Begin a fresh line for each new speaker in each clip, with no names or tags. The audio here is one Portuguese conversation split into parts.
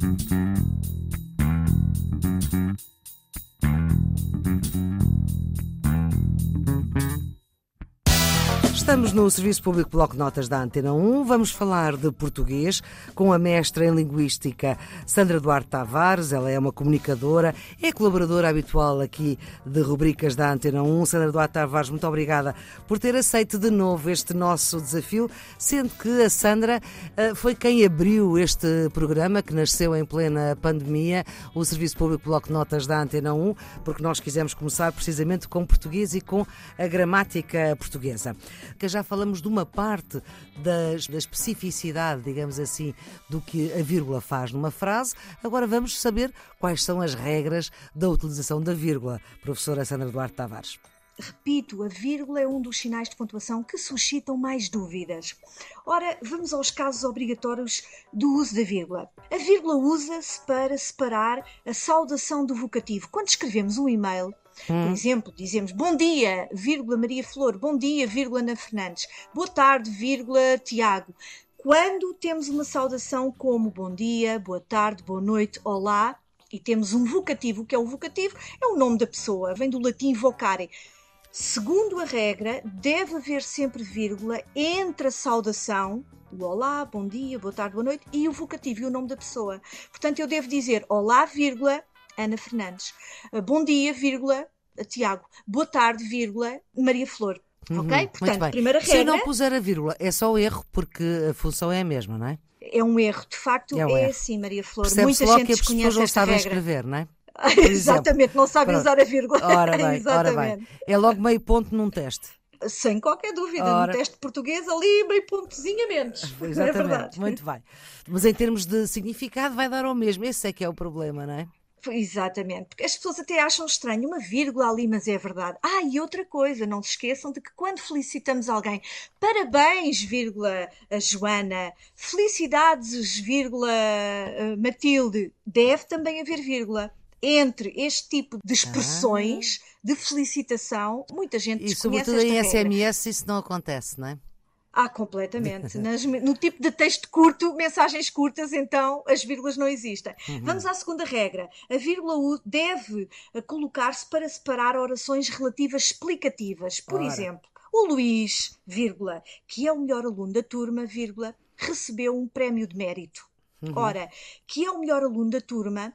Thank you. Estamos no Serviço Público Bloco Notas da Antena 1. Vamos falar de português com a mestra em Linguística Sandra Duarte Tavares. Ela é uma comunicadora, é colaboradora habitual aqui de rubricas da Antena 1. Sandra Duarte Tavares, muito obrigada por ter aceito de novo este nosso desafio, sendo que a Sandra eh, foi quem abriu este programa que nasceu em plena pandemia, o Serviço Público Bloco Notas da Antena 1, porque nós quisemos começar precisamente com português e com a gramática portuguesa que já falamos de uma parte das, da especificidade, digamos assim, do que a vírgula faz numa frase. Agora vamos saber quais são as regras da utilização da vírgula. Professora Sandra Duarte Tavares.
Repito, a vírgula é um dos sinais de pontuação que suscitam mais dúvidas. Ora, vamos aos casos obrigatórios do uso da vírgula. A vírgula usa-se para separar a saudação do vocativo. Quando escrevemos um e-mail, Hum. Por exemplo, dizemos bom dia, vírgula Maria Flor, bom dia, vírgula Ana Fernandes, boa tarde, vírgula Tiago. Quando temos uma saudação como bom dia, boa tarde, boa noite, olá, e temos um vocativo, o que é o vocativo? É o nome da pessoa, vem do latim vocare. Segundo a regra, deve haver sempre vírgula entre a saudação, o olá, bom dia, boa tarde, boa noite, e o vocativo e o nome da pessoa. Portanto, eu devo dizer olá, vírgula, Ana Fernandes. Uh, bom dia, vírgula, Tiago. Boa tarde, vírgula, Maria Flor. Uhum, ok?
Portanto, primeira regra. Se não puser a vírgula, é só erro, porque a função é a mesma, não é?
É um erro, de facto, é, um é assim, Maria Flor.
Muita gente que as pessoas não sabem escrever, não é?
Exatamente, não sabem usar a vírgula.
Ora bem, ora bem. É logo meio ponto num teste.
Sem qualquer dúvida, Ora... no teste português ali meio pontozinho a menos.
É Exatamente, é muito bem. Mas em termos de significado vai dar ao mesmo, esse é que é o problema, não é?
Exatamente, porque as pessoas até acham estranho uma vírgula ali, mas é verdade. Ah, e outra coisa, não se esqueçam de que quando felicitamos alguém, parabéns, vírgula, Joana, felicidades, vírgula, Matilde, deve também haver vírgula. Entre este tipo de expressões ah. de felicitação, muita gente
E sobretudo em SMS isso não acontece, não é?
Ah, completamente. Nas, no tipo de texto curto, mensagens curtas, então as vírgulas não existem. Uhum. Vamos à segunda regra. A vírgula deve eh, colocar-se para separar orações relativas explicativas. Por Ora. exemplo, o Luís, vírgula, que é o melhor aluno da turma, vírgula, recebeu um prémio de mérito. Uhum. Ora, que é o melhor aluno da turma,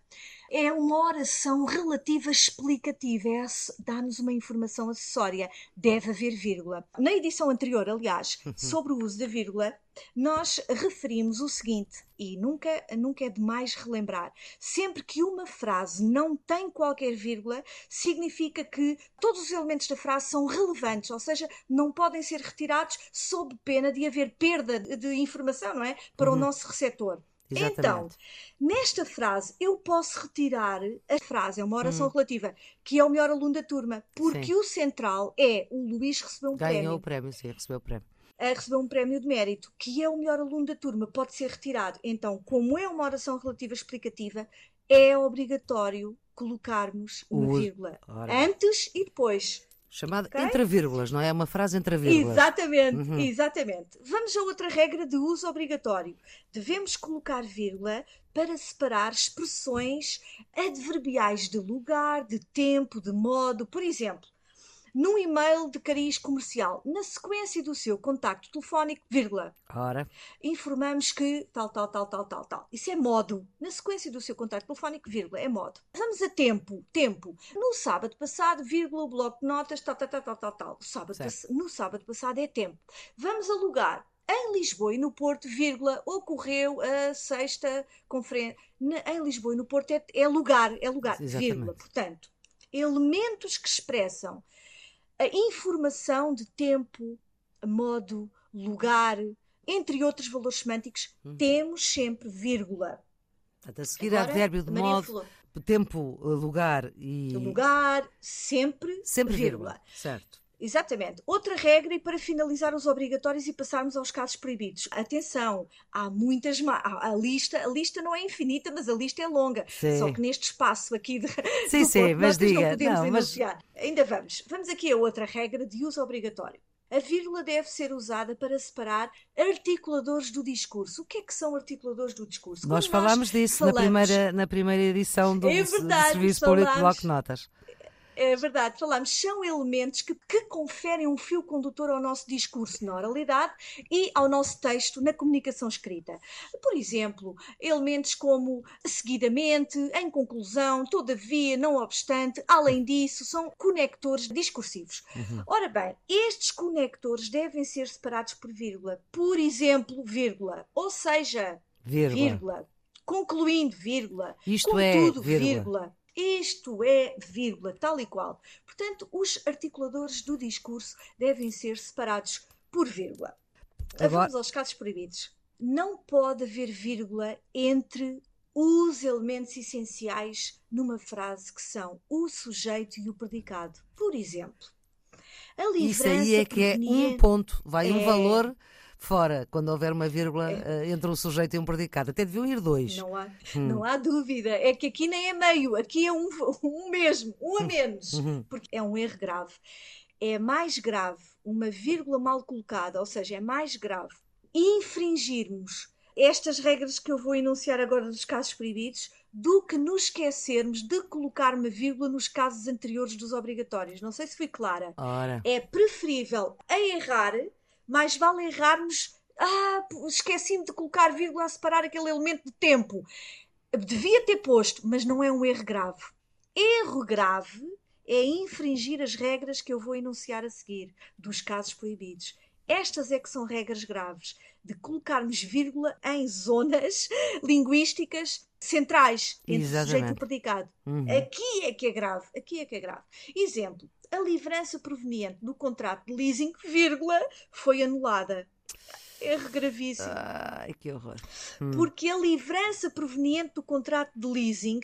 é uma oração relativa explicativa, é, dá-nos uma informação acessória. Deve haver vírgula. Na edição anterior, aliás, sobre o uso da vírgula, nós referimos o seguinte, e nunca, nunca é demais relembrar: sempre que uma frase não tem qualquer vírgula, significa que todos os elementos da frase são relevantes, ou seja, não podem ser retirados sob pena de haver perda de informação, não é? Para uhum. o nosso receptor. Exatamente. Então, nesta frase, eu posso retirar a frase, é uma oração hum. relativa, que é o melhor aluno da turma, porque sim. o central é o Luís recebeu um
Ganhou
prémio.
Ganhou o prémio, sim, recebeu o prémio.
A receber um prémio de mérito, que é o melhor aluno da turma, pode ser retirado. Então, como é uma oração relativa explicativa, é obrigatório colocarmos uma o... vírgula Ora. antes e depois.
Chamada okay? entre vírgulas, não é? é? Uma frase entre vírgulas.
Exatamente, uhum. exatamente. Vamos a outra regra de uso obrigatório. Devemos colocar vírgula para separar expressões adverbiais de lugar, de tempo, de modo. Por exemplo, num e-mail de cariz comercial, na sequência do seu contacto telefónico, vírgula.
Ora.
Informamos que tal, tal, tal, tal, tal, tal. Isso é modo. Na sequência do seu contacto telefónico, vírgula, é modo. Vamos a tempo. Tempo. No sábado passado, vírgula, o bloco de notas, tal, tal, tal, tal, tal, tal. Sábado, no sábado passado é tempo. Vamos a lugar. Em Lisboa e no Porto, vírgula, ocorreu a sexta conferência. Em Lisboa e no Porto é, é lugar, é lugar, Exatamente. vírgula. Portanto, elementos que expressam a informação de tempo, modo, lugar, entre outros valores semânticos, hum. temos sempre vírgula.
a seguir Agora, advérbio de Maria modo, Flor. tempo, lugar e.
Lugar, sempre,
sempre vírgula. vírgula. Certo.
Exatamente. Outra regra, e para finalizar os obrigatórios e passarmos aos casos proibidos. Atenção, há muitas. A, a lista, a lista não é infinita, mas a lista é longa. Sim. Só que neste espaço aqui de,
sim, sim, mas diga.
não podemos não, enunciar. Mas... Ainda vamos. Vamos aqui a outra regra de uso obrigatório. A vírgula deve ser usada para separar articuladores do discurso. O que é que são articuladores do discurso?
Nós falámos disso falamos... na, primeira, na primeira edição do, é verdade, Serviço falamos... Público Bloco Notas
é verdade, falamos, são elementos que, que conferem um fio condutor ao nosso discurso na oralidade e ao nosso texto na comunicação escrita. Por exemplo, elementos como seguidamente, em conclusão, todavia, não obstante, além disso, são conectores discursivos. Uhum. Ora bem, estes conectores devem ser separados por vírgula. Por exemplo, vírgula. Ou seja, vírgula. vírgula concluindo, vírgula.
Isto Contudo, é,
vírgula. vírgula. Isto é vírgula, tal e qual. Portanto, os articuladores do discurso devem ser separados por vírgula. Agora... Vamos aos casos proibidos. Não pode haver vírgula entre os elementos essenciais numa frase que são o sujeito e o predicado. Por exemplo,
a Isso aí é que é um ponto, vai é... um valor fora, quando houver uma vírgula é. uh, entre um sujeito e um predicado. Até deviam ir dois.
Não há, hum. não há dúvida. É que aqui nem é meio, aqui é um, um mesmo, um a menos. Uhum. Porque é um erro grave. É mais grave uma vírgula mal colocada, ou seja, é mais grave infringirmos estas regras que eu vou enunciar agora dos casos proibidos do que nos esquecermos de colocar uma vírgula nos casos anteriores dos obrigatórios. Não sei se fui clara.
Ora.
É preferível a errar mais vale errarmos. Ah, esqueci-me de colocar vírgula a separar aquele elemento de tempo. Devia ter posto, mas não é um erro grave. Erro grave é infringir as regras que eu vou enunciar a seguir, dos casos proibidos. Estas é que são regras graves, de colocarmos vírgula em zonas linguísticas centrais entre Exatamente. o sujeito e o predicado. Uhum. Aqui é que é grave, aqui é que é grave. Exemplo, a livrança proveniente do contrato de leasing, vírgula, foi anulada. Erro gravíssimo.
Ai, que horror.
Hum. Porque a livrança proveniente do contrato de leasing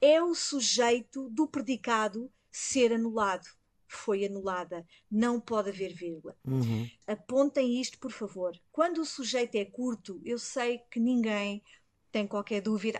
é o sujeito do predicado ser anulado. Foi anulada. Não pode haver vírgula.
Uhum.
Apontem isto, por favor. Quando o sujeito é curto, eu sei que ninguém tem qualquer dúvida.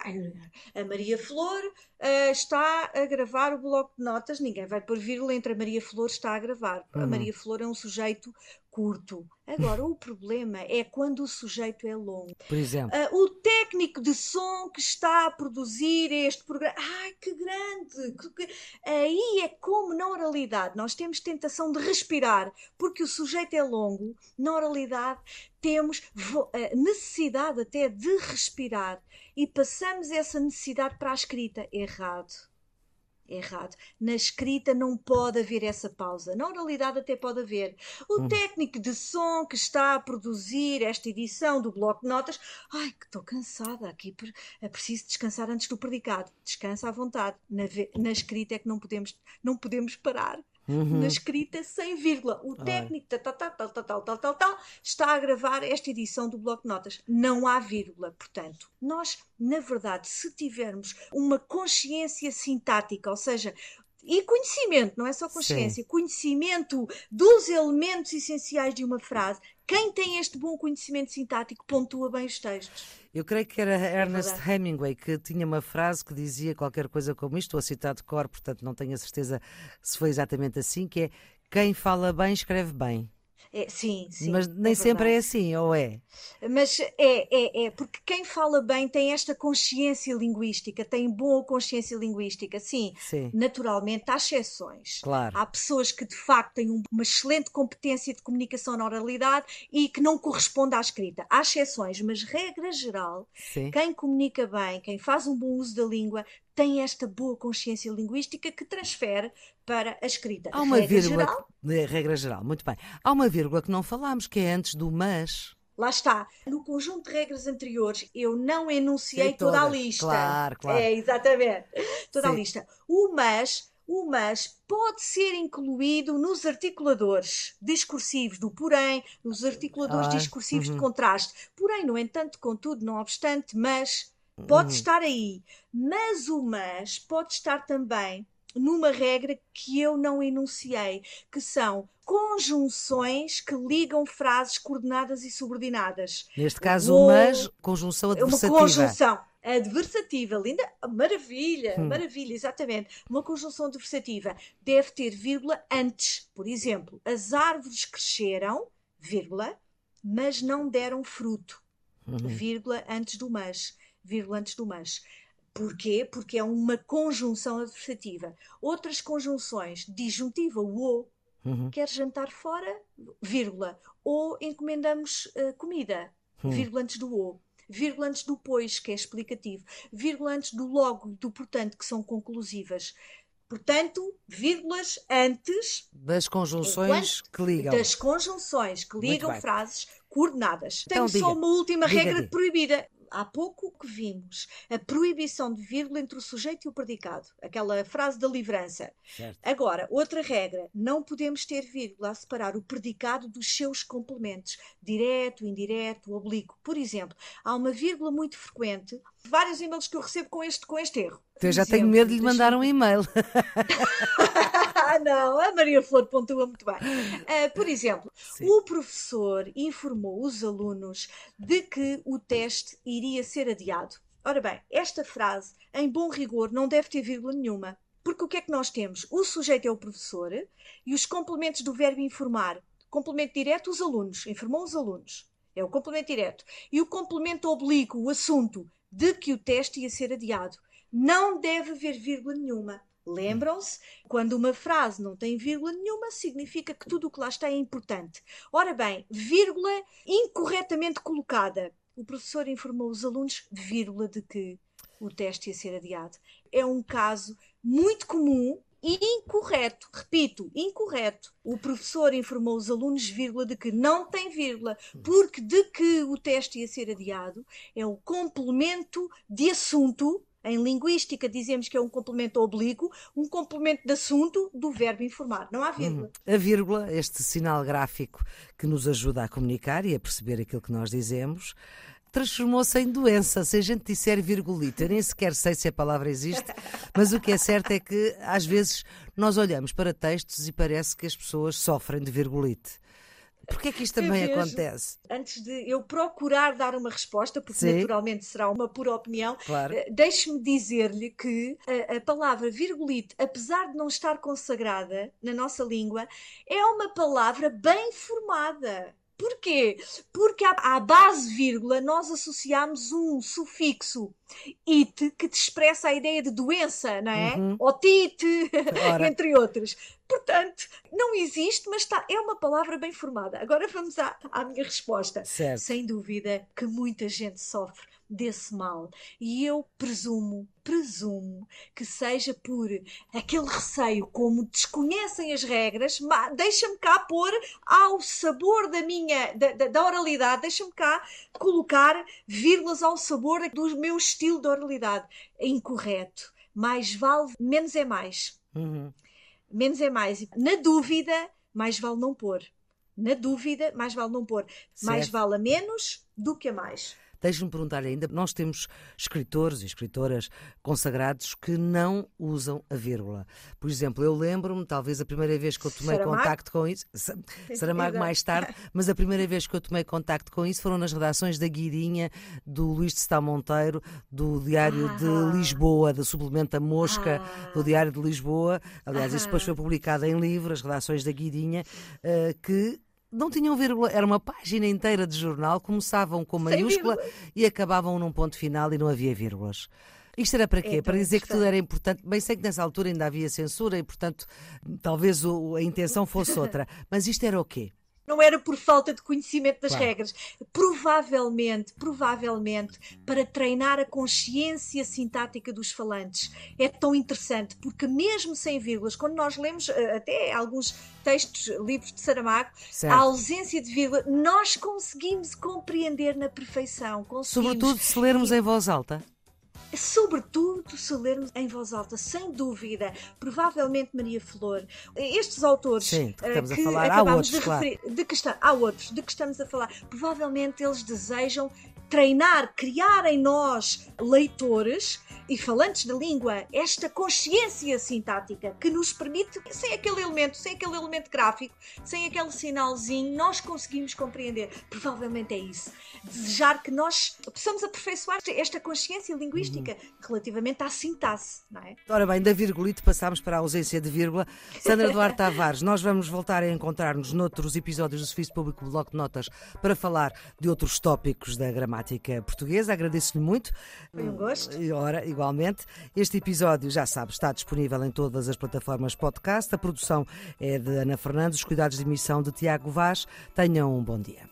A Maria Flor uh, está a gravar o bloco de notas, ninguém vai pôr vírgula entre a Maria Flor está a gravar. Uhum. A Maria Flor é um sujeito curto. Agora, o problema é quando o sujeito é longo.
Por exemplo.
Uh, o técnico de som que está a produzir este programa. Ai, que grande! Que. Aí é como na oralidade nós temos tentação de respirar, porque o sujeito é longo. Na oralidade temos necessidade até de respirar e passamos essa necessidade para a escrita. Errado errado. Na escrita não pode haver essa pausa. Na oralidade até pode haver. O hum. técnico de som que está a produzir esta edição do bloco de notas, ai, que estou cansada aqui, é preciso descansar antes do predicado. Descansa à vontade. Na, na escrita é que não podemos, não podemos parar uhum. na escrita sem vírgula. O técnico tal, tal, tal, tal, tal, tal, tal, tal, está a gravar esta edição do Bloco de Notas. Não há vírgula. Portanto, nós, na verdade, se tivermos uma consciência sintática, ou seja, e conhecimento, não é só consciência, Sim. conhecimento dos elementos essenciais de uma frase. Quem tem este bom conhecimento sintático pontua bem os textos.
Eu creio que era é Ernest Hemingway que tinha uma frase que dizia qualquer coisa como isto, estou a citar de cor, portanto não tenho a certeza se foi exatamente assim, que é quem fala bem escreve bem.
É, sim, sim.
Mas nem é sempre é assim, ou é?
Mas é, é, é, porque quem fala bem tem esta consciência linguística, tem boa consciência linguística. Sim,
sim.
naturalmente há exceções.
Claro.
Há pessoas que de facto têm uma excelente competência de comunicação na oralidade e que não corresponde à escrita. Há exceções, mas regra geral,
sim.
quem comunica bem, quem faz um bom uso da língua, tem esta boa consciência linguística que transfere para a escrita.
Há uma regra vírgula, geral, de regra geral, muito bem. Há uma vírgula que não falámos, que é antes do mas.
Lá está. No conjunto de regras anteriores, eu não enunciei toda a lista.
Claro, claro.
É, exatamente. Toda Sim. a lista. O mas, o mas pode ser incluído nos articuladores discursivos do porém, nos articuladores ah, discursivos uhum. de contraste. Porém, no entanto, contudo, não obstante, mas Pode uhum. estar aí, mas o mas pode estar também numa regra que eu não enunciei, que são conjunções que ligam frases coordenadas e subordinadas.
Neste caso, o mas, conjunção adversativa.
Uma conjunção, Adversativa, linda, maravilha, hum. maravilha, exatamente. Uma conjunção adversativa deve ter vírgula antes. Por exemplo, as árvores cresceram, vírgula, mas não deram fruto, uhum. vírgula antes do mas, vírgula antes do mas. Porquê? Porque é uma conjunção adversativa. Outras conjunções, disjuntiva, o ou, uhum. quer jantar fora, vírgula, ou encomendamos uh, comida, uhum. vírgula antes do ou vírgula antes do pois, que é explicativo, vírgula antes do logo e do portanto, que são conclusivas. Portanto, vírgulas antes
das conjunções que ligam.
Das conjunções que ligam frases coordenadas. Então, Tenho só uma última diga, regra diga. proibida há pouco que vimos a proibição de vírgula entre o sujeito e o predicado, aquela frase da livrança. Certo. Agora, outra regra: não podemos ter vírgula a separar o predicado dos seus complementos, direto, indireto, oblíquo. Por exemplo, há uma vírgula muito frequente, vários e-mails que eu recebo com este, com este erro.
Eu já tenho medo de lhe mandar um e-mail.
ah, não, a Maria Flor pontua muito bem. Uh, por exemplo, Sim. o professor informou os alunos de que o teste iria ser adiado. Ora bem, esta frase, em bom rigor, não deve ter vírgula nenhuma. Porque o que é que nós temos? O sujeito é o professor e os complementos do verbo informar. Complemento direto, os alunos. Informou os alunos. É o complemento direto. E o complemento oblíquo, o assunto de que o teste ia ser adiado. Não deve haver vírgula nenhuma. Lembram-se? Quando uma frase não tem vírgula nenhuma, significa que tudo o que lá está é importante. Ora bem, vírgula incorretamente colocada. O professor informou os alunos, vírgula, de que o teste ia ser adiado. É um caso muito comum e incorreto. Repito, incorreto. O professor informou os alunos, vírgula, de que não tem vírgula, porque de que o teste ia ser adiado é o complemento de assunto em linguística dizemos que é um complemento oblíquo, um complemento de assunto do verbo informar. Não há vírgula.
Hum. A vírgula, este sinal gráfico que nos ajuda a comunicar e a perceber aquilo que nós dizemos, transformou-se em doença. Se a gente disser virgulita, eu nem sequer sei se a palavra existe, mas o que é certo é que às vezes nós olhamos para textos e parece que as pessoas sofrem de virgulite. Porquê é que isto também vejo, acontece?
Antes de eu procurar dar uma resposta, porque Sim. naturalmente será uma pura opinião, claro. Eh, deixe-me dizer-lhe que a, a, palavra virgulite, apesar de não estar consagrada na nossa língua, é uma palavra bem formada. Porquê? Porque à, base vírgula nós associamos um sufixo it que te expressa a ideia de doença, não é? Uhum. Otite, entre outros. Portanto, não existe, mas está, é uma palavra bem formada. Agora vamos à, à minha resposta. Certo. Sem dúvida que muita gente sofre desse mal. E eu presumo, presumo que seja por aquele receio, como desconhecem as regras, deixa-me cá pôr ao sabor da minha, da, da oralidade, deixa-me cá colocar vírgulas ao sabor do meu estilo de oralidade. É incorreto. Mais vale, menos é mais. Uhum. Menos é mais. Na dúvida, mais vale não pôr. Na dúvida, mais vale não pôr. Certo. Mais vale a menos do que a mais.
Deixe-me perguntar ainda, nós temos escritores e escritoras consagrados que não usam a vírgula. Por exemplo, eu lembro-me, talvez a primeira vez que eu tomei Saramago? contacto com isso, Saramago mais tarde, mas a primeira vez que eu tomei contacto com isso foram nas redações da Guidinha, do Luís de Sá Monteiro, do Diário ah. de Lisboa, do suplemento A Mosca, ah. do Diário de Lisboa. Aliás, ah. isso depois foi publicado em livro, as redações da Guidinha, uh, que não tinham vírgula, era uma página inteira de jornal, começavam com maiúscula e acabavam num ponto final e não havia vírgulas. Isto era para quê? É, para dizer que tudo era importante. Bem, sei que nessa altura ainda havia censura e, portanto, talvez o, a intenção fosse outra. Mas isto era o quê?
Não era por falta de conhecimento das claro. regras. Provavelmente, provavelmente, para treinar a consciência sintática dos falantes. É tão interessante, porque mesmo sem vírgulas, quando nós lemos eh, até alguns textos, livros de Saramago, certo. a ausência de vírgula, nós conseguimos compreender na perfeição.
Sobretudo se lermos em voz alta
sobretudo se lermos em voz alta, sem dúvida, provavelmente Maria Flor, estes autores
Sim, que, estamos que a falar, há outros,
de referir, claro. de que está, há outros, de que estamos a falar, provavelmente eles desejam treinar, criar em nós leitores e falantes da língua esta consciência sintática que nos permite, sem aquele elemento, sem aquele elemento gráfico, sem aquele sinalzinho, nós conseguimos compreender. Provavelmente é isso. Desejar que nós possamos aperfeiçoar esta consciência linguística relativamente à sintaxe, não é?
Ora bem, da virgulite passámos para a ausência de vírgula. Sandra Duarte Tavares, nós vamos voltar a encontrar-nos noutros episódios do Serviço Público Bloco de Notas para falar de outros tópicos da gramática portuguesa. Agradeço-lhe muito.
Foi um gosto.
Ora, igualmente. Este episódio, já sabe, está disponível em todas as plataformas podcast. A produção é de Ana Fernandes, os cuidados de emissão de Tiago Vaz. Tenham um bom dia.